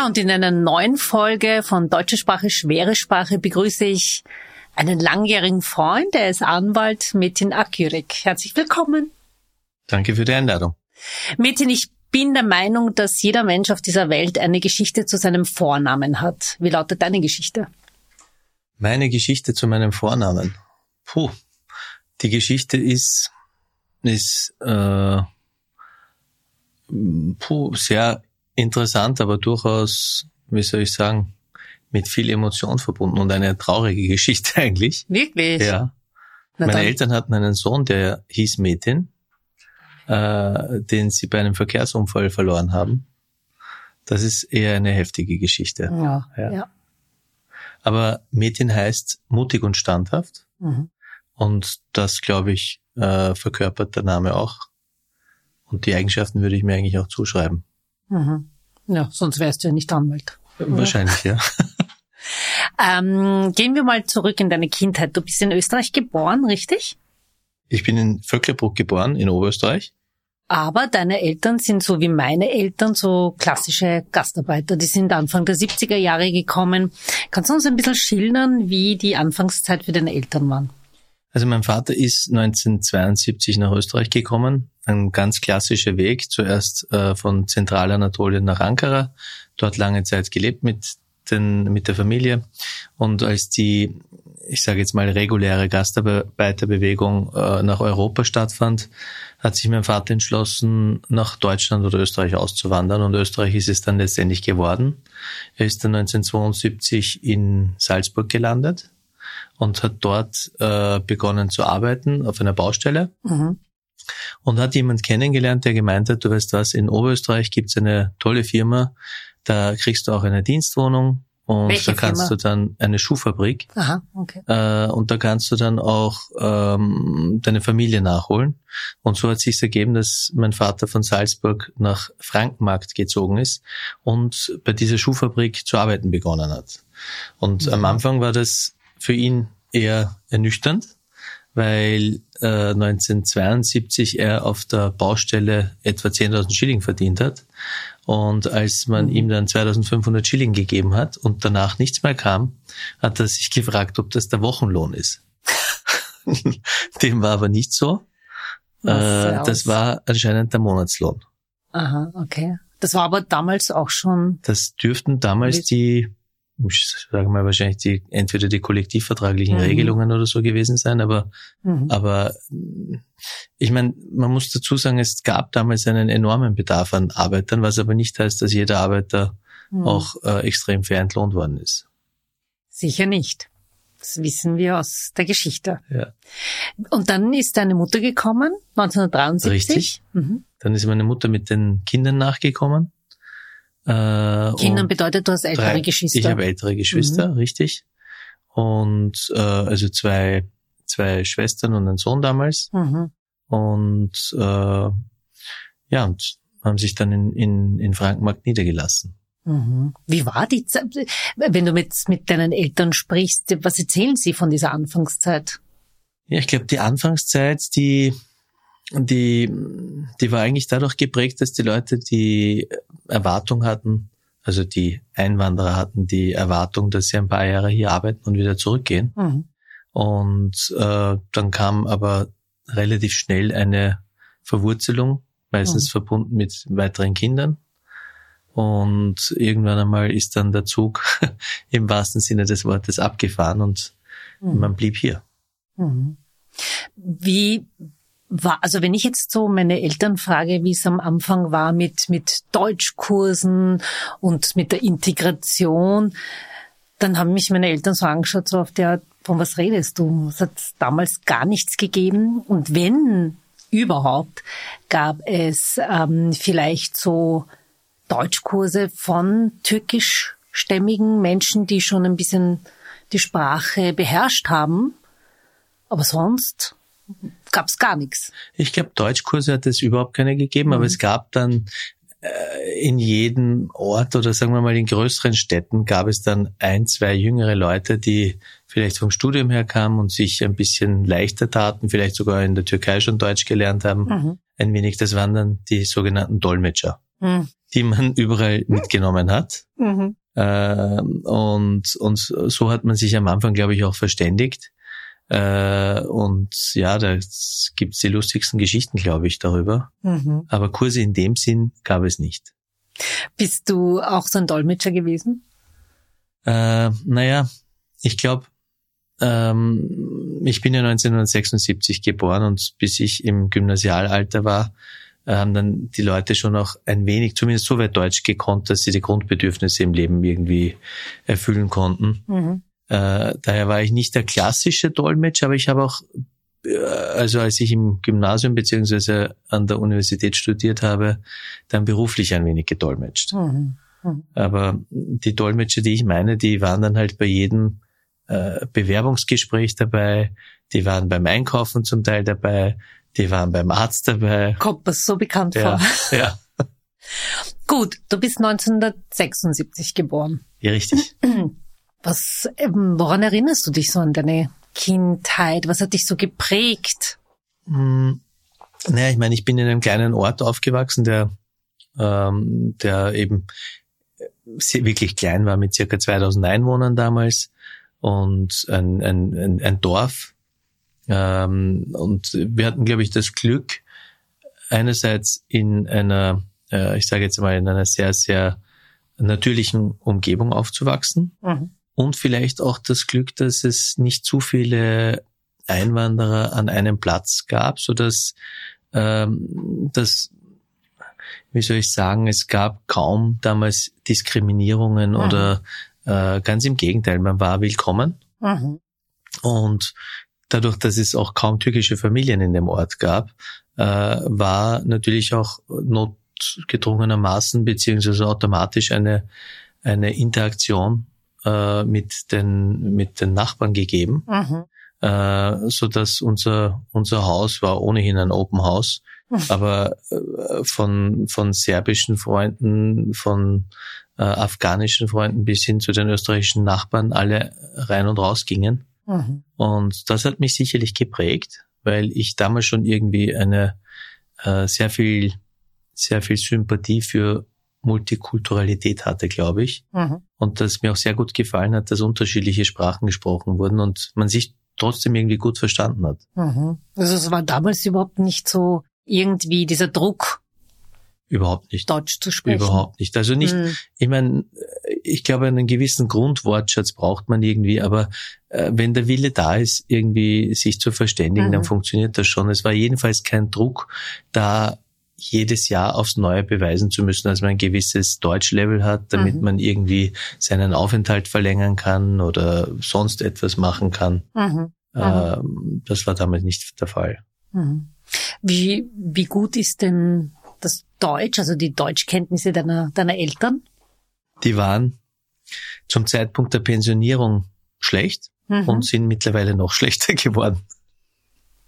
Ja, und in einer neuen Folge von Deutsche Sprache, schwere Sprache begrüße ich einen langjährigen Freund, der ist Anwalt, Metin Akürik. Herzlich willkommen. Danke für die Einladung. Metin, ich bin der Meinung, dass jeder Mensch auf dieser Welt eine Geschichte zu seinem Vornamen hat. Wie lautet deine Geschichte? Meine Geschichte zu meinem Vornamen. Puh. Die Geschichte ist, ist äh, puh, sehr interessant, aber durchaus, wie soll ich sagen, mit viel Emotion verbunden und eine traurige Geschichte eigentlich. Wirklich? Ja. Na Meine dann. Eltern hatten einen Sohn, der hieß Metin äh, den sie bei einem Verkehrsunfall verloren haben. Das ist eher eine heftige Geschichte. Ja, ja. ja. Aber Metin heißt mutig und standhaft. Mhm. Und das, glaube ich, äh, verkörpert der Name auch. Und die Eigenschaften würde ich mir eigentlich auch zuschreiben. Mhm. Ja, sonst wärst du ja nicht Anwalt. Wahrscheinlich, ja. ähm, gehen wir mal zurück in deine Kindheit. Du bist in Österreich geboren, richtig? Ich bin in Vöcklerbruck geboren, in Oberösterreich. Aber deine Eltern sind so wie meine Eltern so klassische Gastarbeiter. Die sind Anfang der 70er Jahre gekommen. Kannst du uns ein bisschen schildern, wie die Anfangszeit für deine Eltern waren? Also mein Vater ist 1972 nach Österreich gekommen. Ein ganz klassischer Weg. Zuerst äh, von Zentralanatolien nach Ankara. Dort lange Zeit gelebt mit den, mit der Familie. Und als die ich sage jetzt mal, reguläre Gastarbeiterbewegung äh, nach Europa stattfand, hat sich mein Vater entschlossen, nach Deutschland oder Österreich auszuwandern und Österreich ist es dann letztendlich geworden. Er ist dann 1972 in Salzburg gelandet und hat dort äh, begonnen zu arbeiten auf einer Baustelle. Mhm. Und hat jemand kennengelernt, der gemeint hat, du weißt was, in Oberösterreich gibt's eine tolle Firma, da kriegst du auch eine Dienstwohnung, und Welche da kannst Firma? du dann eine Schuhfabrik. Aha, okay. Äh, und da kannst du dann auch ähm, deine Familie nachholen. Und so hat sich ergeben, dass mein Vater von Salzburg nach Frankenmarkt gezogen ist und bei dieser Schuhfabrik zu arbeiten begonnen hat. Und mhm. am Anfang war das für ihn eher ernüchternd, weil äh, 1972 er auf der Baustelle etwa 10.000 Schilling verdient hat und als man mhm. ihm dann 2500 Schilling gegeben hat und danach nichts mehr kam, hat er sich gefragt, ob das der Wochenlohn ist. Dem war aber nicht so. Äh, das war anscheinend der Monatslohn. Aha, okay. Das war aber damals auch schon. Das dürften damals die ich sage mal wahrscheinlich die entweder die kollektivvertraglichen mhm. Regelungen oder so gewesen sein, aber mhm. aber ich meine, man muss dazu sagen, es gab damals einen enormen Bedarf an Arbeitern, was aber nicht heißt, dass jeder Arbeiter mhm. auch äh, extrem fair entlohnt worden ist. Sicher nicht. Das wissen wir aus der Geschichte. Ja. Und dann ist deine Mutter gekommen, 1973. Richtig. Mhm. Dann ist meine Mutter mit den Kindern nachgekommen. Äh, Kindern bedeutet, du hast ältere drei, Geschwister. Ich habe ältere Geschwister, mhm. richtig. Und äh, also zwei, zwei Schwestern und einen Sohn damals. Mhm. Und äh, ja, und haben sich dann in, in, in Frankenmarkt niedergelassen. Mhm. Wie war die Zeit, wenn du mit, mit deinen Eltern sprichst, was erzählen sie von dieser Anfangszeit? Ja, ich glaube, die Anfangszeit, die die, die war eigentlich dadurch geprägt, dass die Leute die Erwartung hatten, also die Einwanderer hatten die Erwartung, dass sie ein paar Jahre hier arbeiten und wieder zurückgehen. Mhm. Und äh, dann kam aber relativ schnell eine Verwurzelung, meistens mhm. verbunden mit weiteren Kindern. Und irgendwann einmal ist dann der Zug im wahrsten Sinne des Wortes abgefahren und mhm. man blieb hier. Mhm. Wie war, also wenn ich jetzt so meine Eltern frage, wie es am Anfang war mit, mit Deutschkursen und mit der Integration, dann haben mich meine Eltern so angeschaut, so auf der, von was redest du? Es hat damals gar nichts gegeben. Und wenn überhaupt, gab es ähm, vielleicht so Deutschkurse von türkischstämmigen Menschen, die schon ein bisschen die Sprache beherrscht haben. Aber sonst gab es gar nichts. Ich glaube, Deutschkurse hat es überhaupt keine gegeben, mhm. aber es gab dann äh, in jedem Ort oder sagen wir mal in größeren Städten gab es dann ein, zwei jüngere Leute, die vielleicht vom Studium her kamen und sich ein bisschen leichter taten, vielleicht sogar in der Türkei schon Deutsch gelernt haben. Mhm. Ein wenig, das waren dann die sogenannten Dolmetscher, mhm. die man überall mitgenommen hat. Mhm. Äh, und, und so hat man sich am Anfang, glaube ich, auch verständigt. Äh, und ja, da gibt's die lustigsten Geschichten, glaube ich, darüber. Mhm. Aber Kurse in dem Sinn gab es nicht. Bist du auch so ein Dolmetscher gewesen? Äh, naja, ich glaube, ähm, ich bin ja 1976 geboren und bis ich im Gymnasialalter war, haben dann die Leute schon auch ein wenig, zumindest so weit Deutsch gekonnt, dass sie die Grundbedürfnisse im Leben irgendwie erfüllen konnten. Mhm. Äh, daher war ich nicht der klassische Dolmetscher, aber ich habe auch, äh, also als ich im Gymnasium beziehungsweise an der Universität studiert habe, dann beruflich ein wenig gedolmetscht. Mhm. Mhm. Aber die Dolmetscher, die ich meine, die waren dann halt bei jedem äh, Bewerbungsgespräch dabei, die waren beim Einkaufen zum Teil dabei, die waren beim Arzt dabei. Kommt mir so bekannt ja, vor. Ja. Gut, du bist 1976 geboren. Ja, richtig. Was, ähm, woran erinnerst du dich so an deine Kindheit? Was hat dich so geprägt? Hm, naja, ich meine, ich bin in einem kleinen Ort aufgewachsen, der, ähm, der eben wirklich klein war mit circa 2000 Einwohnern damals und ein, ein, ein, ein Dorf. Ähm, und wir hatten, glaube ich, das Glück, einerseits in einer, äh, ich sage jetzt mal, in einer sehr, sehr natürlichen Umgebung aufzuwachsen. Mhm und vielleicht auch das Glück, dass es nicht zu viele Einwanderer an einem Platz gab, so dass ähm, das wie soll ich sagen, es gab kaum damals Diskriminierungen mhm. oder äh, ganz im Gegenteil, man war willkommen. Mhm. Und dadurch, dass es auch kaum türkische Familien in dem Ort gab, äh, war natürlich auch notgedrungenermaßen beziehungsweise automatisch eine, eine Interaktion äh, mit den mit den Nachbarn gegeben, mhm. äh, so dass unser unser Haus war ohnehin ein Open House, mhm. aber äh, von von serbischen Freunden, von äh, afghanischen Freunden bis hin zu den österreichischen Nachbarn alle rein und raus gingen. Mhm. Und das hat mich sicherlich geprägt, weil ich damals schon irgendwie eine äh, sehr viel sehr viel Sympathie für Multikulturalität hatte, glaube ich. Mhm. Und dass mir auch sehr gut gefallen hat, dass unterschiedliche Sprachen gesprochen wurden und man sich trotzdem irgendwie gut verstanden hat. Mhm. Also es war damals überhaupt nicht so irgendwie dieser Druck. Überhaupt nicht. Deutsch zu sprechen. Überhaupt nicht. Also nicht, mhm. ich meine, ich glaube, einen gewissen Grundwortschatz braucht man irgendwie, aber äh, wenn der Wille da ist, irgendwie sich zu verständigen, dann mhm. funktioniert das schon. Es war jedenfalls kein Druck da, jedes Jahr aufs Neue beweisen zu müssen, dass man ein gewisses Deutschlevel hat, damit mhm. man irgendwie seinen Aufenthalt verlängern kann oder sonst etwas machen kann. Mhm. Ähm, das war damals nicht der Fall. Mhm. Wie, wie gut ist denn das Deutsch, also die Deutschkenntnisse deiner, deiner Eltern? Die waren zum Zeitpunkt der Pensionierung schlecht mhm. und sind mittlerweile noch schlechter geworden.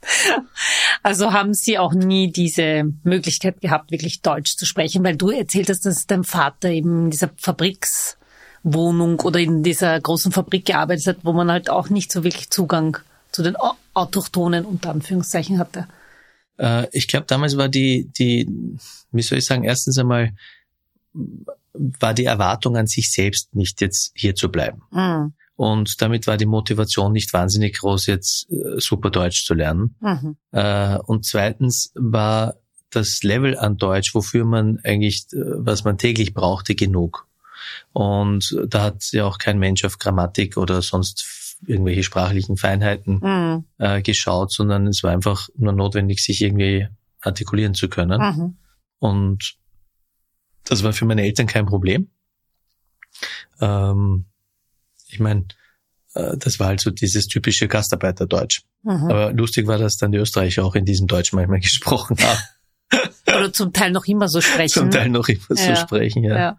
Also haben Sie auch nie diese Möglichkeit gehabt, wirklich Deutsch zu sprechen, weil du erzählt hast, dass dein Vater eben in dieser Fabrikswohnung oder in dieser großen Fabrik gearbeitet hat, wo man halt auch nicht so wirklich Zugang zu den Autochtonen unter Anführungszeichen hatte. Äh, ich glaube, damals war die, die, wie soll ich sagen, erstens einmal war die Erwartung an sich selbst nicht jetzt hier zu bleiben. Mhm. Und damit war die Motivation nicht wahnsinnig groß, jetzt äh, super Deutsch zu lernen. Mhm. Äh, und zweitens war das Level an Deutsch, wofür man eigentlich, äh, was man täglich brauchte, genug. Und da hat ja auch kein Mensch auf Grammatik oder sonst irgendwelche sprachlichen Feinheiten mhm. äh, geschaut, sondern es war einfach nur notwendig, sich irgendwie artikulieren zu können. Mhm. Und das war für meine Eltern kein Problem. Ähm, ich meine, äh, das war halt so dieses typische Gastarbeiterdeutsch. Mhm. Aber lustig war, dass dann die Österreicher auch in diesem Deutsch manchmal gesprochen haben. Oder zum Teil noch immer so sprechen. Zum Teil noch immer ja. so sprechen, ja. ja.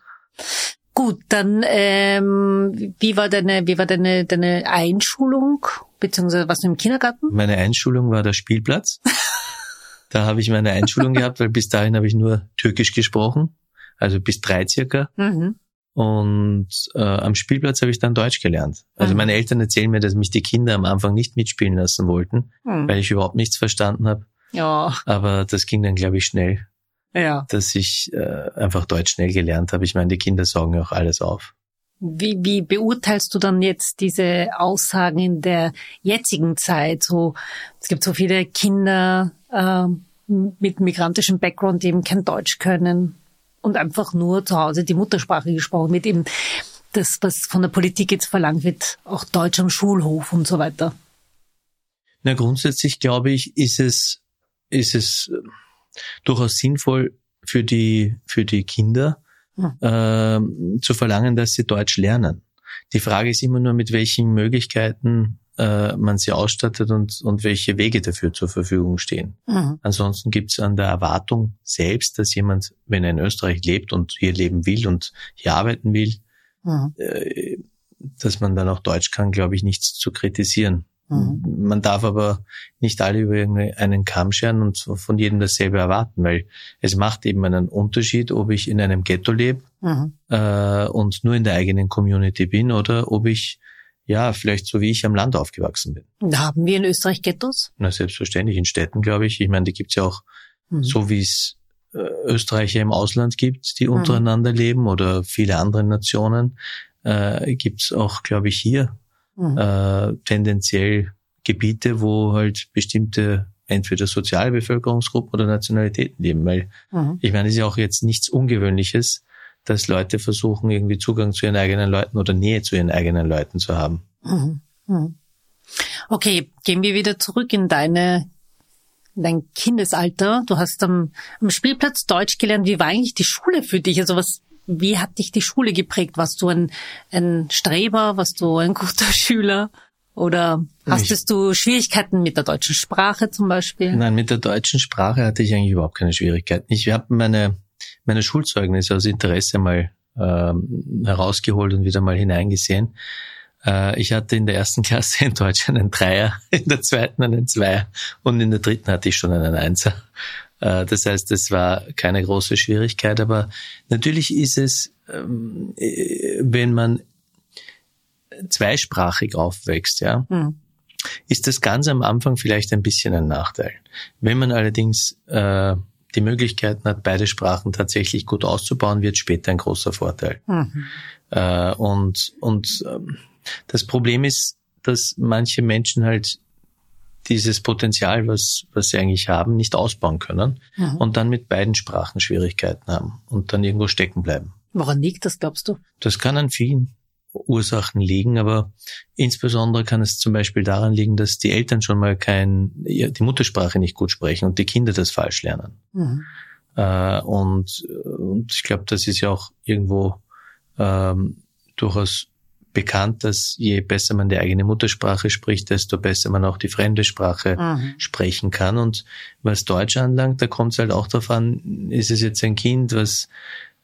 Gut, dann ähm, wie war deine wie war deine deine Einschulung beziehungsweise was du im Kindergarten? Meine Einschulung war der Spielplatz. da habe ich meine Einschulung gehabt, weil bis dahin habe ich nur Türkisch gesprochen, also bis drei circa. Mhm. Und äh, am Spielplatz habe ich dann Deutsch gelernt. Also mhm. meine Eltern erzählen mir, dass mich die Kinder am Anfang nicht mitspielen lassen wollten, mhm. weil ich überhaupt nichts verstanden habe. Ja. Aber das ging dann, glaube ich, schnell. Ja. Dass ich äh, einfach Deutsch schnell gelernt habe. Ich meine, die Kinder saugen ja auch alles auf. Wie, wie beurteilst du dann jetzt diese Aussagen in der jetzigen Zeit? So, es gibt so viele Kinder äh, mit migrantischem Background, die eben kein Deutsch können und einfach nur zu Hause die Muttersprache gesprochen wird, eben das, was von der Politik jetzt verlangt wird, auch Deutsch am Schulhof und so weiter. Na, grundsätzlich glaube ich, ist es, ist es äh, durchaus sinnvoll für die, für die Kinder, hm. äh, zu verlangen, dass sie Deutsch lernen. Die Frage ist immer nur, mit welchen Möglichkeiten äh, man sie ausstattet und, und welche Wege dafür zur Verfügung stehen. Mhm. Ansonsten gibt es an der Erwartung selbst, dass jemand, wenn er in Österreich lebt und hier leben will und hier arbeiten will, mhm. äh, dass man dann auch Deutsch kann, glaube ich, nichts zu kritisieren. Mhm. Man darf aber nicht alle über einen Kamm scheren und von jedem dasselbe erwarten, weil es macht eben einen Unterschied, ob ich in einem Ghetto lebe mhm. äh, und nur in der eigenen Community bin oder ob ich ja, vielleicht so wie ich am Land aufgewachsen bin. Haben wir in Österreich Ghettos? Na, selbstverständlich. In Städten, glaube ich. Ich meine, die gibt's ja auch mhm. so, wie es äh, Österreicher im Ausland gibt, die mhm. untereinander leben oder viele andere Nationen, äh, gibt's auch, glaube ich, hier mhm. äh, tendenziell Gebiete, wo halt bestimmte entweder soziale Bevölkerungsgruppen oder Nationalitäten leben. Weil mhm. ich meine, es ist ja auch jetzt nichts Ungewöhnliches, dass Leute versuchen, irgendwie Zugang zu ihren eigenen Leuten oder Nähe zu ihren eigenen Leuten zu haben. Mhm. Mhm. Okay, gehen wir wieder zurück in deine dein Kindesalter. Du hast am, am Spielplatz Deutsch gelernt. Wie war eigentlich die Schule für dich? Also was, wie hat dich die Schule geprägt? Warst du ein, ein Streber? Warst du ein guter Schüler? Oder hastest du Schwierigkeiten mit der deutschen Sprache zum Beispiel? Nein, mit der deutschen Sprache hatte ich eigentlich überhaupt keine Schwierigkeiten. Ich habe meine meine Schulzeugnisse aus Interesse mal ähm, herausgeholt und wieder mal hineingesehen. Äh, ich hatte in der ersten Klasse in Deutsch einen Dreier, in der zweiten einen Zweier und in der dritten hatte ich schon einen Einser. Äh, das heißt, es war keine große Schwierigkeit, aber natürlich ist es, ähm, äh, wenn man zweisprachig aufwächst, ja, mhm. ist das ganz am Anfang vielleicht ein bisschen ein Nachteil. Wenn man allerdings äh, die Möglichkeiten hat, beide Sprachen tatsächlich gut auszubauen, wird später ein großer Vorteil. Mhm. Äh, und und ähm, das Problem ist, dass manche Menschen halt dieses Potenzial, was, was sie eigentlich haben, nicht ausbauen können mhm. und dann mit beiden Sprachen Schwierigkeiten haben und dann irgendwo stecken bleiben. Woran liegt das, glaubst du? Das kann an vielen Ursachen liegen, aber insbesondere kann es zum Beispiel daran liegen, dass die Eltern schon mal kein, die Muttersprache nicht gut sprechen und die Kinder das falsch lernen. Mhm. Äh, und, und ich glaube, das ist ja auch irgendwo ähm, durchaus bekannt, dass je besser man die eigene Muttersprache spricht, desto besser man auch die fremde Sprache mhm. sprechen kann. Und was Deutsch anlangt, da kommt es halt auch darauf an, ist es jetzt ein Kind, was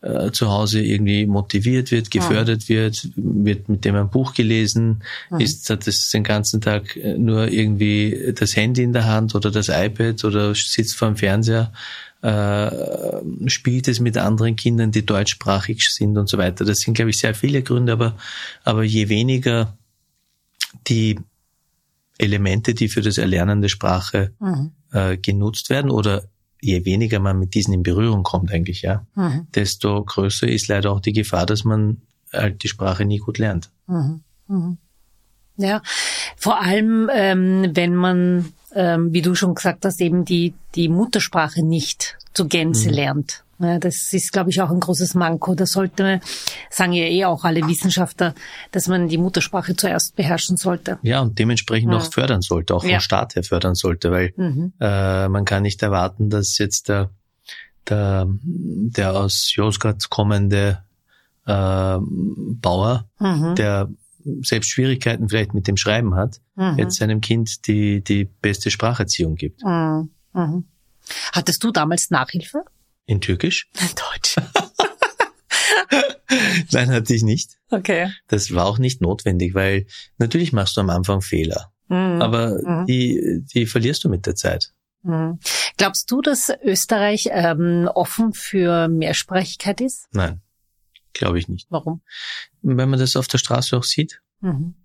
äh, zu Hause irgendwie motiviert wird, gefördert ja. wird, wird mit dem ein Buch gelesen, ja. ist, hat das den ganzen Tag äh, nur irgendwie das Handy in der Hand oder das iPad oder sitzt vor dem Fernseher, äh, spielt es mit anderen Kindern, die deutschsprachig sind und so weiter. Das sind, glaube ich, sehr viele Gründe, aber, aber je weniger die Elemente, die für das Erlernen der Sprache mhm. äh, genutzt werden oder je weniger man mit diesen in Berührung kommt eigentlich, ja, mhm. desto größer ist leider auch die Gefahr, dass man halt die Sprache nie gut lernt. Mhm. Mhm. Ja, vor allem, ähm, wenn man ähm, wie du schon gesagt hast, eben die, die Muttersprache nicht zur Gänze mhm. lernt. Ja, das ist, glaube ich, auch ein großes Manko. Da sollte, sagen ja eh auch alle Wissenschaftler, dass man die Muttersprache zuerst beherrschen sollte. Ja, und dementsprechend ja. auch fördern sollte, auch vom ja. Staat her fördern sollte, weil mhm. äh, man kann nicht erwarten, dass jetzt der, der, der aus Josgard kommende äh, Bauer, mhm. der selbst Schwierigkeiten vielleicht mit dem Schreiben hat, mhm. jetzt seinem Kind die, die beste Spracherziehung gibt. Mhm. mhm. Hattest du damals Nachhilfe? In Türkisch? In Deutsch. Nein, hatte ich nicht. Okay. Das war auch nicht notwendig, weil natürlich machst du am Anfang Fehler. Mhm. Aber mhm. die, die verlierst du mit der Zeit. Mhm. Glaubst du, dass Österreich ähm, offen für Mehrsprachigkeit ist? Nein, glaube ich nicht. Warum? Wenn man das auf der Straße auch sieht. Mhm.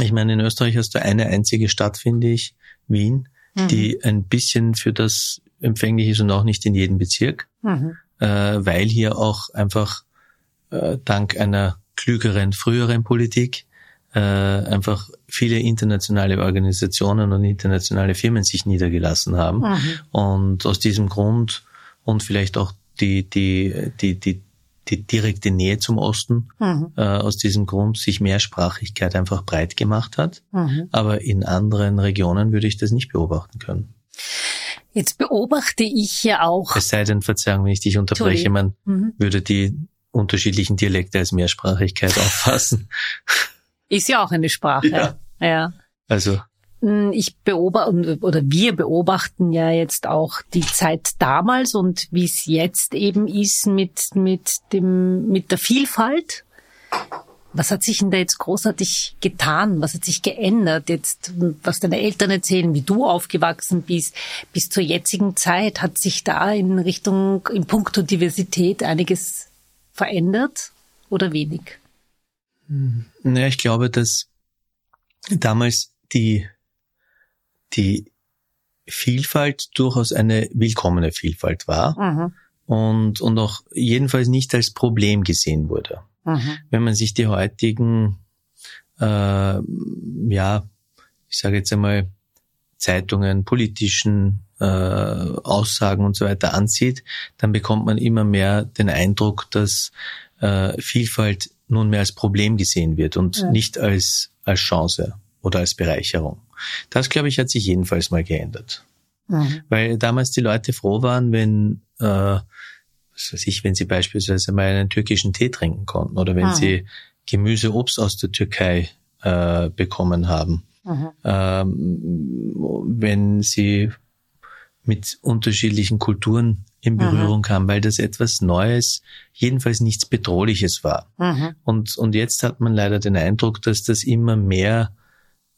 Ich meine, in Österreich hast du eine einzige Stadt, finde ich, Wien, mhm. die ein bisschen für das empfänglich ist und auch nicht in jedem Bezirk, mhm. äh, weil hier auch einfach äh, dank einer klügeren früheren Politik äh, einfach viele internationale Organisationen und internationale Firmen sich niedergelassen haben mhm. und aus diesem Grund und vielleicht auch die die die die die direkte Nähe zum Osten mhm. äh, aus diesem Grund sich Mehrsprachigkeit einfach breit gemacht hat. Mhm. Aber in anderen Regionen würde ich das nicht beobachten können. Jetzt beobachte ich ja auch. Es sei denn, Verzeihung, wenn ich dich unterbreche, man mhm. würde die unterschiedlichen Dialekte als Mehrsprachigkeit auffassen. Ist ja auch eine Sprache. Ja. ja. Also. Hm, ich beobachte, oder wir beobachten ja jetzt auch die Zeit damals und wie es jetzt eben ist mit, mit dem, mit der Vielfalt was hat sich denn da jetzt großartig getan? Was hat sich geändert jetzt, was deine Eltern erzählen, wie du aufgewachsen bist, bis zur jetzigen Zeit? Hat sich da in Richtung, in puncto Diversität einiges verändert oder wenig? Naja, ich glaube, dass damals die, die Vielfalt durchaus eine willkommene Vielfalt war mhm. und, und auch jedenfalls nicht als Problem gesehen wurde. Mhm. Wenn man sich die heutigen, äh, ja, ich sage jetzt einmal, Zeitungen, politischen äh, Aussagen und so weiter ansieht, dann bekommt man immer mehr den Eindruck, dass äh, Vielfalt nunmehr als Problem gesehen wird und ja. nicht als, als Chance oder als Bereicherung. Das, glaube ich, hat sich jedenfalls mal geändert. Mhm. Weil damals die Leute froh waren, wenn äh, was weiß ich, wenn sie beispielsweise mal einen türkischen Tee trinken konnten oder wenn ah. sie Gemüse, Obst aus der Türkei äh, bekommen haben. Ähm, wenn sie mit unterschiedlichen Kulturen in Berührung kamen, weil das etwas Neues, jedenfalls nichts Bedrohliches war. Und, und jetzt hat man leider den Eindruck, dass das immer mehr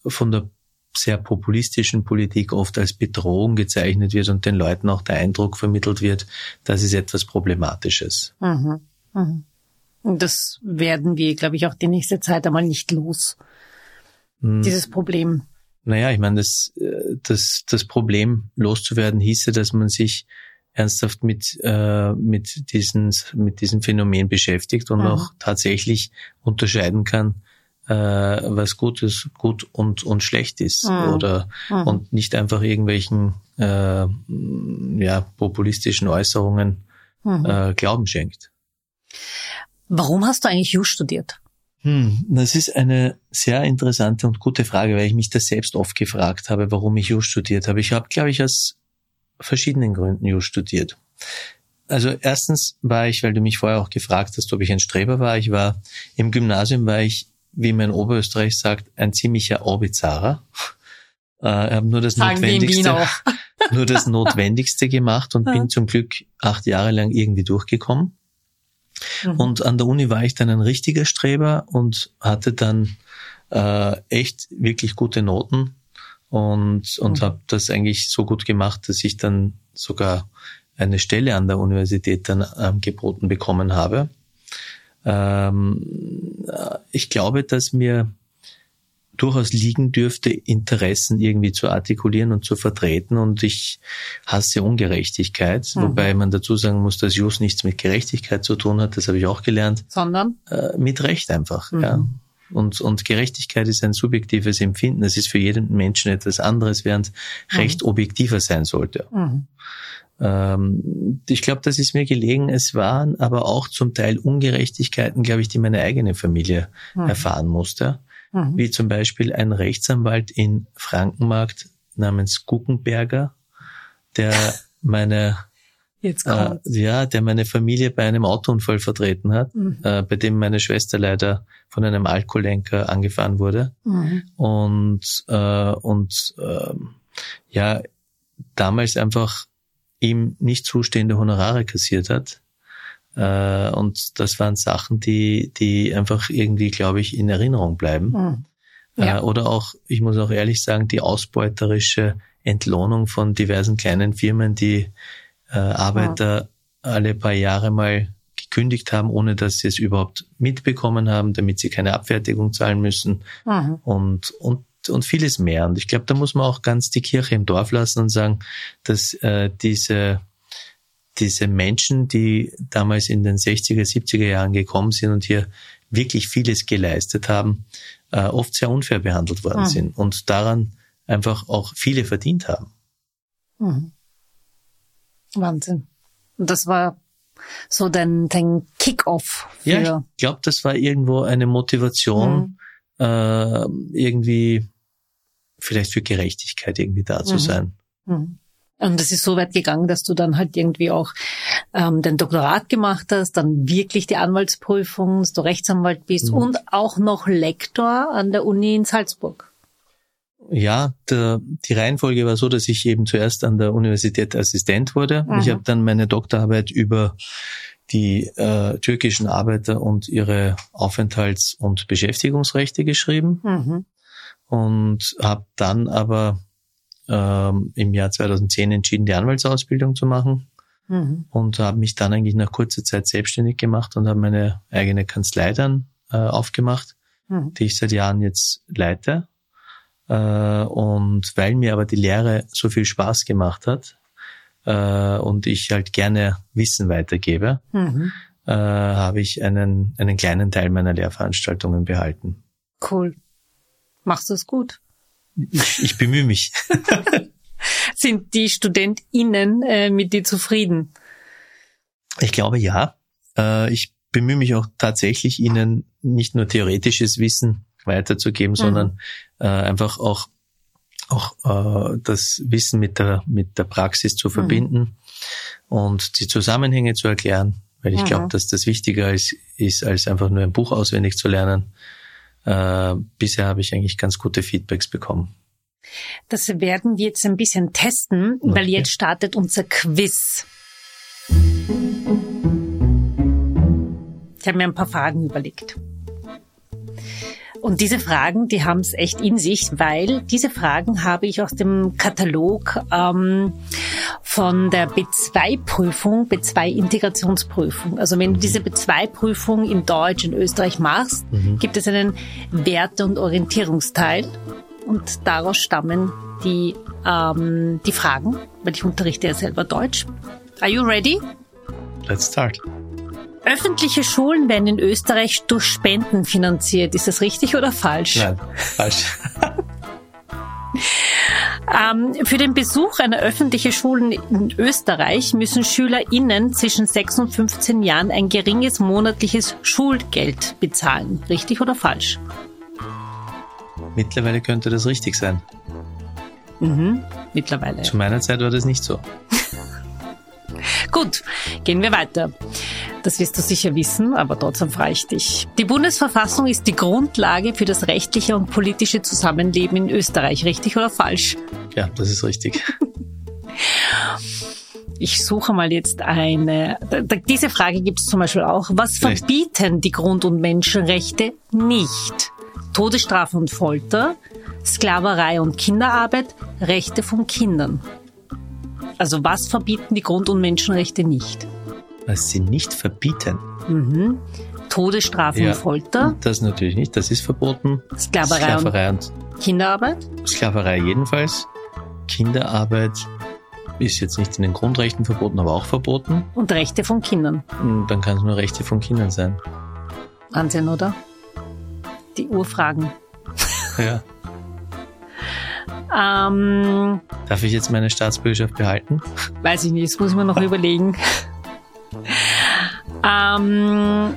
von der sehr populistischen Politik oft als Bedrohung gezeichnet wird und den Leuten auch der Eindruck vermittelt wird, das ist etwas Problematisches. Mhm. Mhm. Und das werden wir, glaube ich, auch die nächste Zeit einmal nicht los. Mhm. Dieses Problem. Naja, ich meine, das, das, das Problem loszuwerden hieße, dass man sich ernsthaft mit, äh, mit, diesen, mit diesem Phänomen beschäftigt und mhm. auch tatsächlich unterscheiden kann, äh, was gut ist, gut und, und schlecht ist mhm. oder mhm. und nicht einfach irgendwelchen äh, ja, populistischen Äußerungen mhm. äh, Glauben schenkt. Warum hast du eigentlich Jus studiert? Hm, das ist eine sehr interessante und gute Frage, weil ich mich das selbst oft gefragt habe, warum ich Jus studiert habe. Ich habe, glaube ich, aus verschiedenen Gründen Jus studiert. Also erstens war ich, weil du mich vorher auch gefragt hast, ob ich ein Streber war. Ich war im Gymnasium war ich wie man in Oberösterreich sagt, ein ziemlicher Orbizarrer. Äh, habe nur das Sagen Notwendigste, nur das Notwendigste gemacht und ja. bin zum Glück acht Jahre lang irgendwie durchgekommen. Mhm. Und an der Uni war ich dann ein richtiger Streber und hatte dann äh, echt wirklich gute Noten und und mhm. habe das eigentlich so gut gemacht, dass ich dann sogar eine Stelle an der Universität dann ähm, geboten bekommen habe. Ähm, ich glaube, dass mir durchaus liegen dürfte, Interessen irgendwie zu artikulieren und zu vertreten. Und ich hasse Ungerechtigkeit, mhm. wobei man dazu sagen muss, dass Jus nichts mit Gerechtigkeit zu tun hat. Das habe ich auch gelernt. Sondern? Äh, mit Recht einfach, mhm. ja. Und, und Gerechtigkeit ist ein subjektives Empfinden. Es ist für jeden Menschen etwas anderes, während mhm. Recht objektiver sein sollte. Ähm, ich glaube, das ist mir gelegen. Es waren aber auch zum Teil Ungerechtigkeiten, glaube ich, die meine eigene Familie mhm. erfahren musste. Mhm. Wie zum Beispiel ein Rechtsanwalt in Frankenmarkt namens Guckenberger, der meine Jetzt Äh, ja, der meine Familie bei einem Autounfall vertreten hat, mhm. äh, bei dem meine Schwester leider von einem Alkoholenker angefahren wurde. Mhm. Und, äh, und äh, ja, damals einfach ihm nicht zustehende Honorare kassiert hat. Äh, und das waren Sachen, die, die einfach irgendwie, glaube ich, in Erinnerung bleiben. Mhm. Ja. Äh, oder auch, ich muss auch ehrlich sagen, die ausbeuterische Entlohnung von diversen kleinen Firmen, die äh, Arbeiter ja. alle paar Jahre mal gekündigt haben, ohne dass sie es überhaupt mitbekommen haben, damit sie keine Abfertigung zahlen müssen mhm. und, und und vieles mehr. Und ich glaube, da muss man auch ganz die Kirche im Dorf lassen und sagen, dass äh, diese diese Menschen, die damals in den 60er, 70er Jahren gekommen sind und hier wirklich vieles geleistet haben, äh, oft sehr unfair behandelt worden mhm. sind und daran einfach auch viele verdient haben. Mhm. Wahnsinn. Und das war so dein, dein Kick-off. Ja, ich glaube, das war irgendwo eine Motivation, mhm. äh, irgendwie vielleicht für Gerechtigkeit irgendwie da zu mhm. sein. Mhm. Und das ist so weit gegangen, dass du dann halt irgendwie auch ähm, den Doktorat gemacht hast, dann wirklich die Anwaltsprüfung, dass du Rechtsanwalt bist mhm. und auch noch Lektor an der Uni in Salzburg. Ja, der, die Reihenfolge war so, dass ich eben zuerst an der Universität Assistent wurde. Mhm. Ich habe dann meine Doktorarbeit über die äh, türkischen Arbeiter und ihre Aufenthalts- und Beschäftigungsrechte geschrieben mhm. Und habe dann aber ähm, im Jahr 2010 entschieden, die Anwaltsausbildung zu machen mhm. und habe mich dann eigentlich nach kurzer Zeit selbstständig gemacht und habe meine eigene Kanzlei dann äh, aufgemacht, mhm. die ich seit Jahren jetzt leite äh, und weil mir aber die Lehre so viel Spaß gemacht hat äh, und ich halt gerne Wissen weitergebe, mhm. äh, habe ich einen, einen kleinen Teil meiner Lehrveranstaltungen behalten. Cool. Machst du es gut? Ich, ich bemühe mich. Sind die StudentInnen äh, mit dir zufrieden? Ich glaube ja. Äh, ich bemühe mich auch tatsächlich, ihnen nicht nur theoretisches Wissen weiterzugeben, mhm. sondern äh, einfach auch auch äh, das Wissen mit der mit der Praxis zu mhm. verbinden mhm. und die Zusammenhänge zu erklären, weil ich mhm. glaube, dass das wichtiger ist, ist, als einfach nur ein Buch auswendig zu lernen. Äh, bisher habe ich eigentlich ganz gute Feedbacks bekommen. Das werden wir jetzt ein bisschen testen, okay. weil jetzt startet unser Quiz. Ich habe mir ein paar Fragen überlegt. Und diese Fragen, die haben es echt in sich, weil diese Fragen habe ich aus dem Katalog ähm, von der B2-Prüfung, B2-Integrationsprüfung. Also wenn du diese B2-Prüfung in Deutsch in Österreich machst, mhm. gibt es einen Werte- und Orientierungsteil und daraus stammen die, ähm, die Fragen, weil ich unterrichte ja selber Deutsch. Are you ready? Let's start. Öffentliche Schulen werden in Österreich durch Spenden finanziert. Ist das richtig oder falsch? Nein, falsch. ähm, für den Besuch einer öffentlichen Schule in Österreich müssen SchülerInnen zwischen 6 und 15 Jahren ein geringes monatliches Schulgeld bezahlen. Richtig oder falsch? Mittlerweile könnte das richtig sein. Mhm, mittlerweile. Zu meiner Zeit war das nicht so. Gut, gehen wir weiter. Das wirst du sicher wissen, aber trotzdem frage ich dich. Die Bundesverfassung ist die Grundlage für das rechtliche und politische Zusammenleben in Österreich. Richtig oder falsch? Ja, das ist richtig. Ich suche mal jetzt eine. Diese Frage gibt es zum Beispiel auch. Was Vielleicht. verbieten die Grund- und Menschenrechte nicht? Todesstrafe und Folter, Sklaverei und Kinderarbeit, Rechte von Kindern. Also was verbieten die Grund- und Menschenrechte nicht? Was sie nicht verbieten? Mhm. Todesstrafe ja, und Folter? Das natürlich nicht, das ist verboten. Sklaverei, Sklaverei und, und Kinderarbeit? Sklaverei jedenfalls. Kinderarbeit ist jetzt nicht in den Grundrechten verboten, aber auch verboten. Und Rechte von Kindern? Dann kann es nur Rechte von Kindern sein. Wahnsinn, oder? Die Urfragen. Ja. Ähm, Darf ich jetzt meine Staatsbürgerschaft behalten? weiß ich nicht, das muss ich mir noch überlegen. Ähm,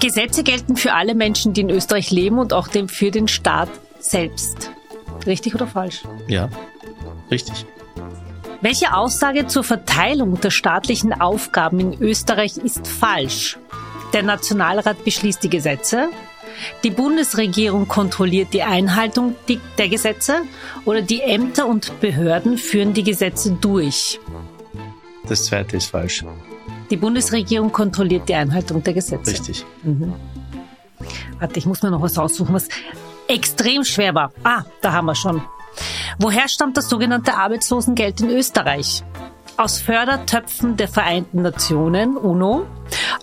Gesetze gelten für alle Menschen, die in Österreich leben und auch dem, für den Staat selbst. Richtig oder falsch? Ja. Richtig. Welche Aussage zur Verteilung der staatlichen Aufgaben in Österreich ist falsch? Der Nationalrat beschließt die Gesetze, die Bundesregierung kontrolliert die Einhaltung der Gesetze oder die Ämter und Behörden führen die Gesetze durch. Das zweite ist falsch. Die Bundesregierung kontrolliert die Einhaltung der Gesetze. Richtig. Warte, ich muss mir noch was aussuchen, was extrem schwer war. Ah, da haben wir schon. Woher stammt das sogenannte Arbeitslosengeld in Österreich? Aus Fördertöpfen der Vereinten Nationen, UNO,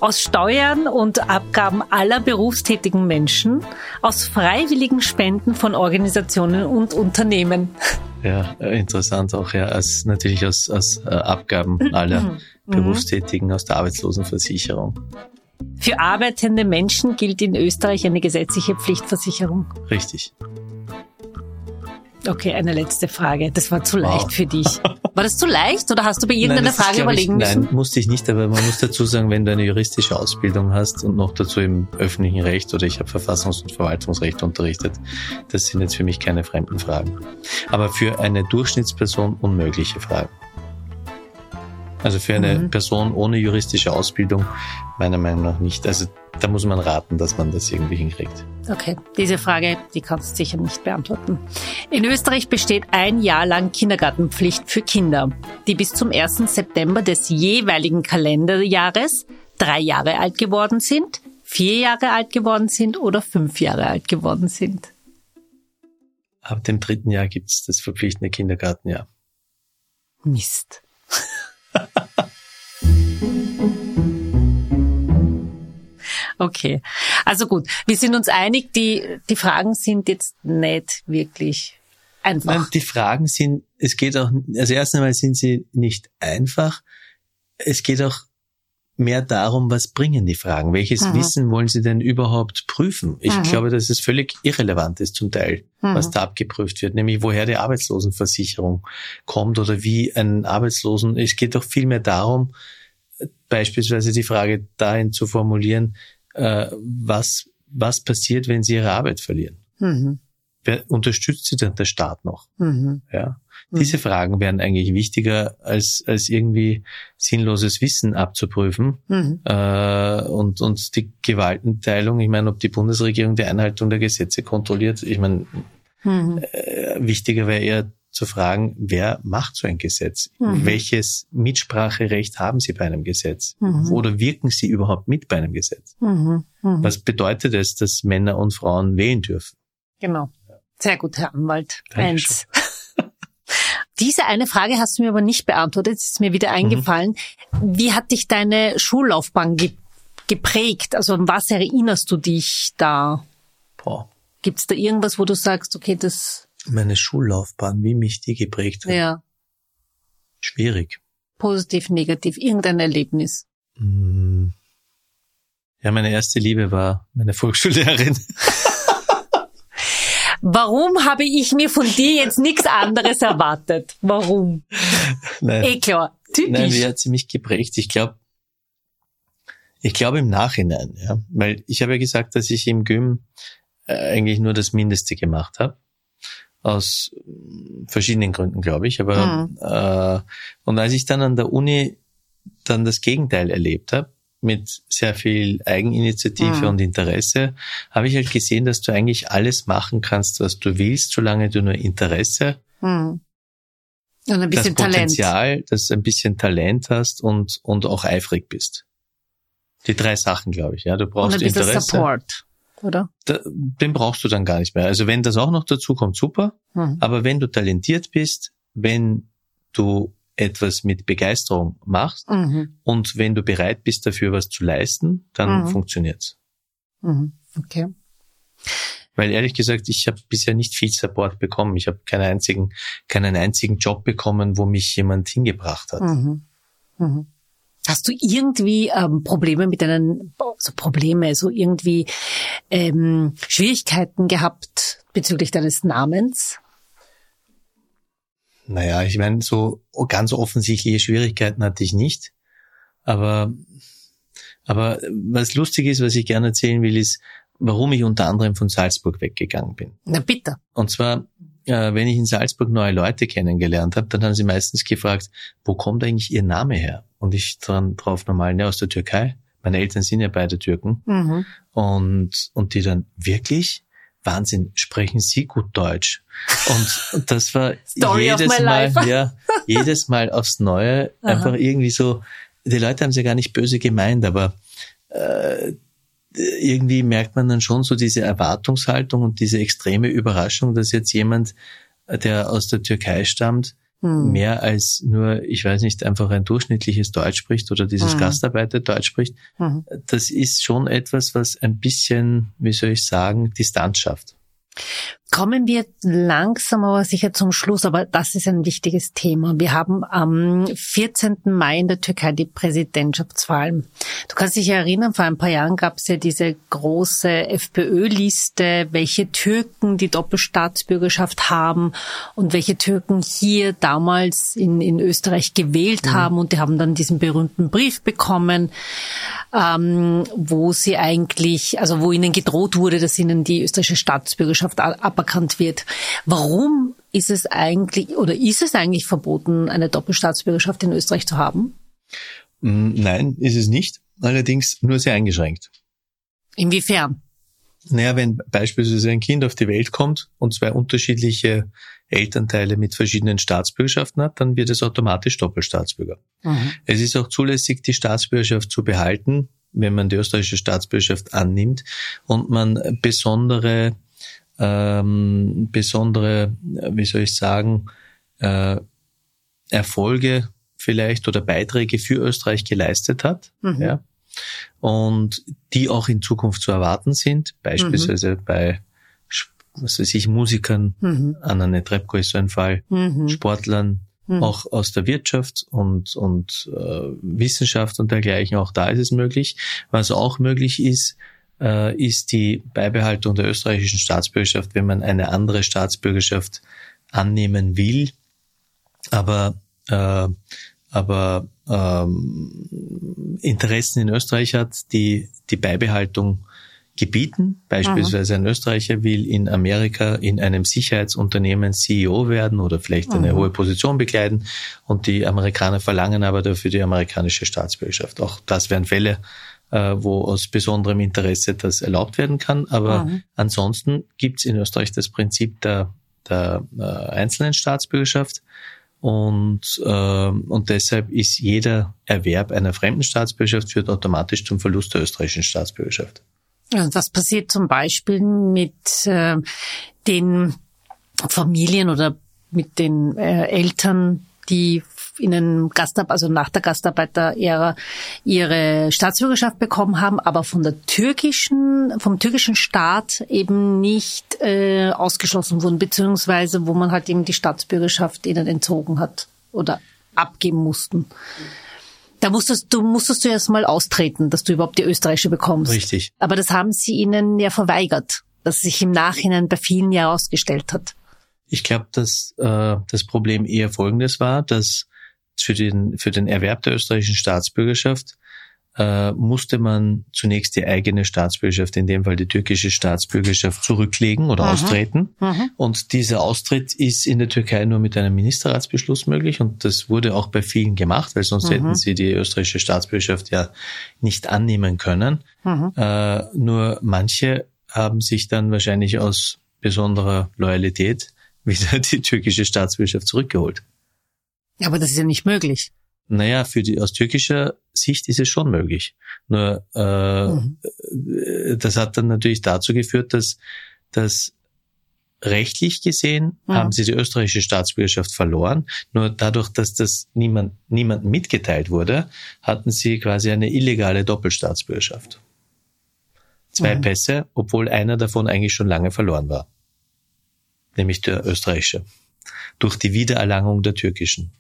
aus Steuern und Abgaben aller berufstätigen Menschen, aus freiwilligen Spenden von Organisationen und Unternehmen. Ja, äh, interessant auch, ja. Als, natürlich aus, aus äh, Abgaben aller Berufstätigen aus der Arbeitslosenversicherung. Für arbeitende Menschen gilt in Österreich eine gesetzliche Pflichtversicherung. Richtig. Okay, eine letzte Frage. Das war zu leicht Wow. für dich. War das zu leicht oder hast du bei irgendeiner ist, Frage glaub überlegen ich, müssen? Nein, musste ich nicht, aber man muss dazu sagen, wenn du eine juristische Ausbildung hast und noch dazu im öffentlichen Recht oder ich habe Verfassungs- und Verwaltungsrecht unterrichtet, das sind jetzt für mich keine fremden Fragen. Aber für eine Durchschnittsperson unmögliche Fragen. Also für eine Mhm. Person ohne juristische Ausbildung meiner Meinung nach nicht. Also da muss man raten, dass man das irgendwie hinkriegt. Okay, diese Frage, die kannst du sicher nicht beantworten. In Österreich besteht ein Jahr lang Kindergartenpflicht für Kinder, die bis zum 1. September des jeweiligen Kalenderjahres drei Jahre alt geworden sind, vier Jahre alt geworden sind oder fünf Jahre alt geworden sind. Ab dem dritten Jahr gibt es das verpflichtende Kindergartenjahr. Mist. Okay, also gut, wir sind uns einig, die, die Fragen sind jetzt nicht wirklich einfach. Nein, die Fragen sind, es geht auch, also erst einmal sind sie nicht einfach. Es geht auch mehr darum, was bringen die Fragen? Welches Mhm. Wissen wollen sie denn überhaupt prüfen? Ich Mhm. glaube, dass es völlig irrelevant ist zum Teil, Mhm. was da abgeprüft wird, nämlich woher die Arbeitslosenversicherung kommt oder wie ein Arbeitslosen, es geht doch viel mehr darum, beispielsweise die Frage dahin zu formulieren, äh, was, was passiert, wenn sie ihre Arbeit verlieren? Mhm. Wer unterstützt sie denn der Staat noch? Mhm. Ja. Diese Fragen wären eigentlich wichtiger, als, als irgendwie sinnloses Wissen abzuprüfen. Mhm. Äh, und, und die Gewaltenteilung, ich meine, ob die Bundesregierung die Einhaltung der Gesetze kontrolliert, ich meine, Mhm. äh, wichtiger wäre eher zu fragen, wer macht so ein Gesetz? Mhm. Welches Mitspracherecht haben Sie bei einem Gesetz? Mhm. Oder wirken Sie überhaupt mit bei einem Gesetz? Mhm. Mhm. Was bedeutet es, dass Männer und Frauen wählen dürfen? Genau. Sehr gut, Herr Anwalt. Dankeschön. Eins. Diese eine Frage hast du mir aber nicht beantwortet, es ist mir wieder eingefallen. Wie hat dich deine Schullaufbahn ge geprägt? Also an was erinnerst du dich da? Boah. Gibt es da irgendwas, wo du sagst, okay, das Meine Schullaufbahn, wie mich die geprägt hat. ja Schwierig. positiv, negativ, irgendein Erlebnis? Mm. Ja, meine erste Liebe war meine Volksschullehrerin. Warum habe ich mir von dir jetzt nichts anderes erwartet? Warum? Nein, Eh klar, typisch. Nein wie hat sie mich geprägt? Ich glaube, ich glaube im Nachhinein, ja, weil ich habe ja gesagt, dass ich im Gym äh, eigentlich nur das Mindeste gemacht habe. Aus mm, verschiedenen Gründen, glaube ich. Aber Mhm. äh, und als ich dann an der Uni dann das Gegenteil erlebt habe, mit sehr viel Eigeninitiative Mhm. und Interesse, habe ich halt gesehen, dass du eigentlich alles machen kannst, was du willst, solange du nur Interesse, Hm. Und ein bisschen das Talent. Potenzial, dass du ein bisschen Talent hast und, und auch eifrig bist. Die drei Sachen, glaube ich. Ja, du Und brauchst ein bisschen Interesse. Support, oder? Da, den brauchst du dann gar nicht mehr. Also wenn das auch noch dazu kommt, super. Hm. Aber wenn du talentiert bist, wenn du etwas mit Begeisterung machst Mhm. und wenn du bereit bist, dafür was zu leisten, dann Mhm. funktioniert's. Mhm. Okay. Weil ehrlich gesagt, ich habe bisher nicht viel Support bekommen. Ich habe keinen einzigen, keinen einzigen Job bekommen, wo mich jemand hingebracht hat. Mhm. Mhm. Hast du irgendwie ähm, Probleme mit deinen, also Probleme, so irgendwie ähm, Schwierigkeiten gehabt bezüglich deines Namens? Naja, ich meine, so ganz offensichtliche Schwierigkeiten hatte ich nicht. Aber, aber was lustig ist, was ich gerne erzählen will, ist, warum ich unter anderem von Salzburg weggegangen bin. Na bitte. Und zwar, äh, wenn ich in Salzburg neue Leute kennengelernt habe, dann haben sie meistens gefragt, wo kommt eigentlich ihr Name her? Und ich dann drauf normal, ne, aus der Türkei. Meine Eltern sind ja beide Türken. Mhm. Und, und die dann, wirklich? Wahnsinn, sprechen Sie gut Deutsch? Und, das war jedes Mal, ja, jedes Mal aufs Neue einfach irgendwie so, die Leute haben es ja gar nicht böse gemeint, aber äh, irgendwie merkt man dann schon so diese Erwartungshaltung und diese extreme Überraschung, dass jetzt jemand, der aus der Türkei stammt, hm. mehr als nur, ich weiß nicht, einfach ein durchschnittliches Deutsch spricht oder dieses hm. Gastarbeiter Deutsch spricht. Hm. Das ist schon etwas, was ein bisschen, wie soll ich sagen, Distanz schafft. Kommen wir langsam aber sicher zum Schluss, aber das ist ein wichtiges Thema. Wir haben am 14. Mai in der Türkei die Präsidentschaftswahlen. Du kannst dich erinnern, vor ein paar Jahren gab es ja diese große FPÖ-Liste, welche Türken die Doppelstaatsbürgerschaft haben und welche Türken hier damals in, in Österreich gewählt mhm. haben und die haben dann diesen berühmten Brief bekommen, ähm, wo sie eigentlich, also wo ihnen gedroht wurde, dass ihnen die österreichische Staatsbürgerschaft ab aberkannt wird. Warum ist es eigentlich oder ist es eigentlich verboten, eine Doppelstaatsbürgerschaft in Österreich zu haben? Mm, nein, ist es nicht. Allerdings nur sehr eingeschränkt. Inwiefern? Naja, wenn beispielsweise ein Kind auf die Welt kommt und zwei unterschiedliche Elternteile mit verschiedenen Staatsbürgerschaften hat, dann wird es automatisch Doppelstaatsbürger. Mhm. Es ist auch zulässig, die Staatsbürgerschaft zu behalten, wenn man die österreichische Staatsbürgerschaft annimmt und man besondere ähm, besondere, wie soll ich sagen, äh, Erfolge vielleicht oder Beiträge für Österreich geleistet hat. Mhm. Ja, und die auch in Zukunft zu erwarten sind, beispielsweise mhm. bei was weiß ich, Musikern, mhm. Anna Trepko ist so ein Fall, mhm. Sportlern, mhm. auch aus der Wirtschaft und, und äh, Wissenschaft und dergleichen, auch da ist es möglich. Was auch möglich ist, äh, ist die Beibehaltung der österreichischen Staatsbürgerschaft, wenn man eine andere Staatsbürgerschaft annehmen will. Aber, äh, aber ähm, Interessen in Österreich hat, die die Beibehaltung gebieten. Beispielsweise ein Österreicher will in Amerika in einem Sicherheitsunternehmen CEO werden oder vielleicht eine mhm. hohe Position bekleiden und die Amerikaner verlangen aber dafür die amerikanische Staatsbürgerschaft. Auch das wären Fälle, äh, wo aus besonderem Interesse das erlaubt werden kann. Aber mhm. ansonsten gibt's in Österreich das Prinzip der, der äh, einzelnen Staatsbürgerschaft. Und, äh, und deshalb ist jeder Erwerb einer fremden Staatsbürgerschaft führt automatisch zum Verlust der österreichischen Staatsbürgerschaft. Was passiert zum Beispiel mit äh, den Familien oder mit den äh, Eltern, die in einem Gastarbeit, also nach der Gastarbeiter-Ära ihre Staatsbürgerschaft bekommen haben, aber von der türkischen, vom türkischen Staat eben nicht äh, ausgeschlossen wurden, beziehungsweise wo man halt eben die Staatsbürgerschaft ihnen entzogen hat oder abgeben mussten. Da musstest du, musstest du erst mal austreten, dass du überhaupt die österreichische bekommst. Richtig. Aber das haben sie ihnen ja verweigert, dass sich im Nachhinein bei vielen ja herausgestellt hat. Ich glaube, dass äh, das Problem eher folgendes war, dass für den, für den Erwerb der österreichischen Staatsbürgerschaft äh, musste man zunächst die eigene Staatsbürgerschaft, in dem Fall die türkische Staatsbürgerschaft, zurücklegen oder Aha. austreten. Aha. Und dieser Austritt ist in der Türkei nur mit einem Ministerratsbeschluss möglich und das wurde auch bei vielen gemacht, weil sonst Aha. hätten sie die österreichische Staatsbürgerschaft ja nicht annehmen können. Äh, nur manche haben sich dann wahrscheinlich aus besonderer Loyalität wieder die türkische Staatsbürgerschaft zurückgeholt. Aber das ist ja nicht möglich. Naja, für die, aus türkischer Sicht ist es schon möglich. Nur äh, mhm. das hat dann natürlich dazu geführt, dass, dass rechtlich gesehen mhm. haben sie die österreichische Staatsbürgerschaft verloren. Nur dadurch, dass das niemand, niemandem mitgeteilt wurde, hatten sie quasi eine illegale Doppelstaatsbürgerschaft. Zwei mhm. Pässe, obwohl einer davon eigentlich schon lange verloren war. Nämlich der österreichische. Durch die Wiedererlangung der türkischen.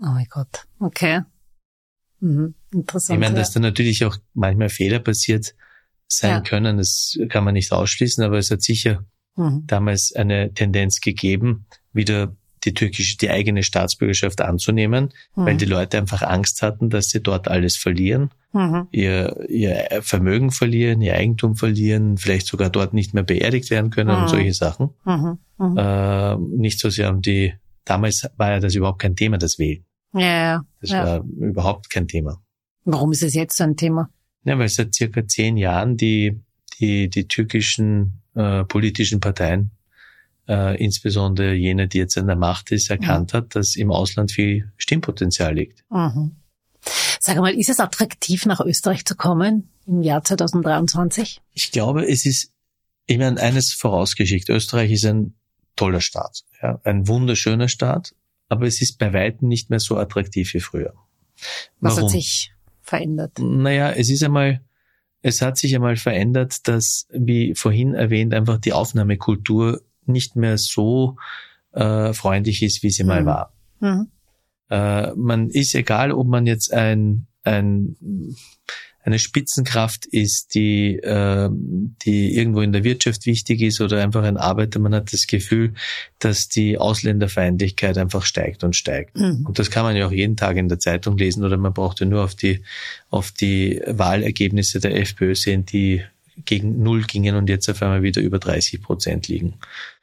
Oh mein Gott. Okay. Mhm. Interessant. Ich meine, ja. dass da natürlich auch manchmal Fehler passiert sein Ja. können, das kann man nicht ausschließen, aber es hat sicher Mhm. damals eine Tendenz gegeben, wieder die türkische, die eigene Staatsbürgerschaft anzunehmen, weil die Leute einfach Angst hatten, dass sie dort alles verlieren, Mhm. ihr, ihr Vermögen verlieren, ihr Eigentum verlieren, vielleicht sogar dort nicht mehr beerdigt werden können Mhm. und solche Sachen. Mhm. Mhm. Äh, nicht so sehr um die, damals war ja das überhaupt kein Thema, das Wählen. Ja, ja. Das ja. war überhaupt kein Thema. Warum ist es jetzt so ein Thema? Ja, weil seit circa zehn Jahren die, die, die türkischen äh, politischen Parteien, äh, insbesondere jene, die jetzt an der Macht ist, erkannt hat, dass im Ausland viel Stimmpotenzial liegt. Mhm. Sag mal, ist es attraktiv, nach Österreich zu kommen im Jahr 2023? Ich glaube, es ist, ich meine, eines vorausgeschickt. Österreich ist ein toller Staat, ja, ein wunderschöner Staat, aber es ist bei weitem nicht mehr so attraktiv wie früher. Was Warum? hat sich verändert? Naja, es ist einmal, es hat sich einmal verändert, dass, wie vorhin erwähnt, einfach die Aufnahmekultur nicht mehr so äh, freundlich ist, wie sie mal Mhm. war. Mhm. Äh, man ist egal, ob man jetzt ein, ein eine Spitzenkraft ist, die, äh, die irgendwo in der Wirtschaft wichtig ist oder einfach ein Arbeiter, man hat das Gefühl, dass die Ausländerfeindlichkeit einfach steigt und steigt. Mhm. Und das kann man ja auch jeden Tag in der Zeitung lesen oder man braucht ja nur auf die, auf die Wahlergebnisse der FPÖ sehen, die gegen Null gingen und jetzt auf einmal wieder über 30 Prozent liegen.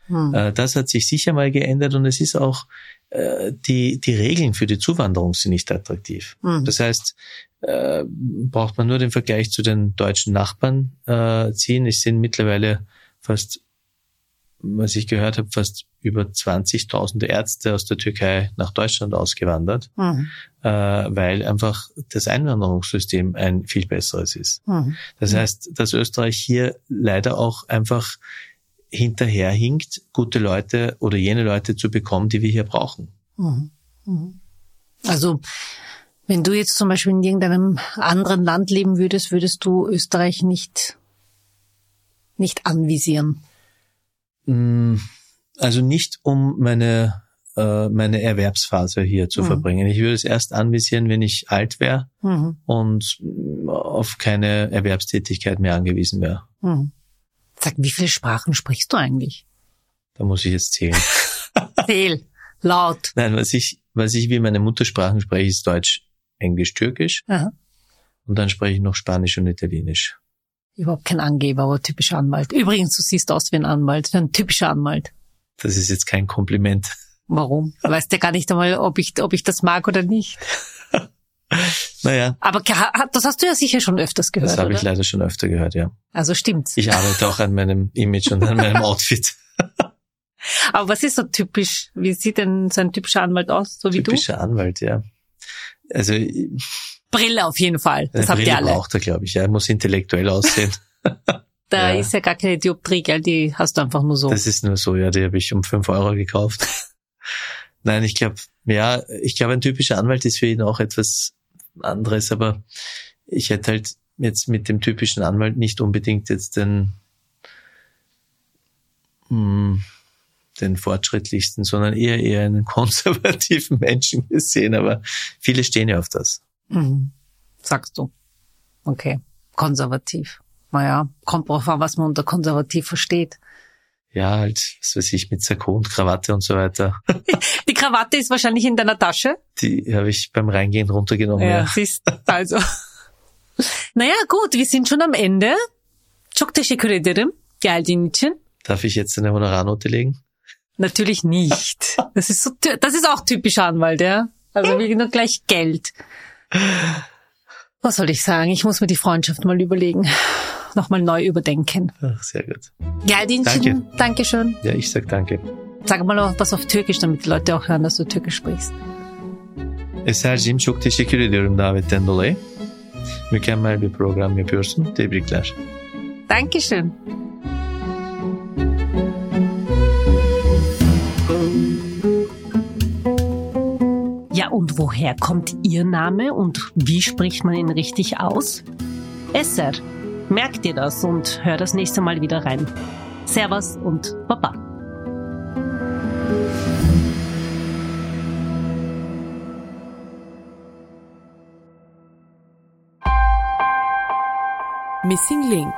Mhm. Äh, Das hat sich sicher mal geändert und es ist auch, äh, die, die Regeln für die Zuwanderung sind nicht attraktiv. Mhm. Das heißt, äh, braucht man nur den Vergleich zu den deutschen Nachbarn äh, ziehen. Es sind mittlerweile fast, was ich gehört habe, fast über 20.000 Ärzte aus der Türkei nach Deutschland ausgewandert, Mhm. äh, weil einfach das Einwanderungssystem ein viel besseres ist. Mhm. Das Mhm. heißt, dass Österreich hier leider auch einfach hinterherhinkt, gute Leute oder jene Leute zu bekommen, die wir hier brauchen. Mhm. Mhm. Also, wenn du jetzt zum Beispiel in irgendeinem anderen Land leben würdest, würdest du Österreich nicht, nicht anvisieren. Mm, Also nicht um meine, äh, meine Erwerbsphase hier zu Mhm. verbringen. Ich würde es erst anvisieren, wenn ich alt wäre Mhm. und auf keine Erwerbstätigkeit mehr angewiesen wäre. Mhm. Sag, wie viele Sprachen sprichst du eigentlich? Da muss ich jetzt zählen. Zähl, laut. Nein, was ich, was ich wie meine Muttersprachen spreche, ist Deutsch, Englisch, Türkisch Aha. und dann spreche ich noch Spanisch und Italienisch. Überhaupt kein Angeber, aber typischer Anwalt. Übrigens, du siehst aus wie ein Anwalt, wie ein typischer Anwalt. Das ist jetzt kein Kompliment. Warum? Du weißt ja gar nicht einmal, ob ich, ob ich das mag oder nicht. Naja, Aber das hast du ja sicher schon öfters gehört, das habe ich leider schon öfter gehört, ja. Also stimmt's. Ich arbeite auch an meinem Image und an meinem Outfit. Aber was ist so typisch? Wie sieht denn so ein typischer Anwalt aus, so wie Typischer Anwalt, ja. Also du? Brille auf jeden Fall. Das habt Brille ihr alle. braucht er, glaube ich. Ja, er muss intellektuell aussehen. Da Ja. ist ja gar keine Dioptrie, gell? Die hast du einfach nur so. Das ist nur so, ja, die habe ich um fünf Euro gekauft. Nein, ich glaube, ja, ich glaube, ein typischer Anwalt ist für ihn auch etwas anderes, aber ich hätte halt jetzt mit dem typischen Anwalt nicht unbedingt jetzt den, mh, den fortschrittlichsten, sondern eher eher einen konservativen Menschen gesehen, aber viele stehen ja auf das. Mhm. Sagst du. Okay. Konservativ. Naja, kommt drauf an, was man unter konservativ versteht. Ja, halt, was weiß ich, mit Sakko und Krawatte und so weiter. Die Krawatte ist wahrscheinlich in deiner Tasche. Die habe ich beim Reingehen runtergenommen. Ja. siehst also. naja, gut, wir sind schon am Ende. Çok teşekkür ederim geldiğin için. Darf ich jetzt eine Honorarnote legen? Natürlich nicht. Das ist so, das ist auch typisch Anwalt, ja. Also wir nur gleich Geld. Was soll ich sagen? Ich muss mir die Freundschaft mal überlegen. Nochmal neu überdenken. Ach, sehr gut. Geldin Danke. Dankeschön. Ja, ich sag danke. Sag mal noch was auf Türkisch, damit die Leute auch hören, dass du Türkisch sprichst. Eser'cim çok teşekkür ediyorum davetten dolayı. Mükemmel bir program yapıyorsun. Tebrikler. Dankeschön. Ja, und woher kommt Ihr Name und wie spricht man ihn richtig aus? Esser. Merk dir das und hör das nächste Mal wieder rein. Servus und Baba. Missing Link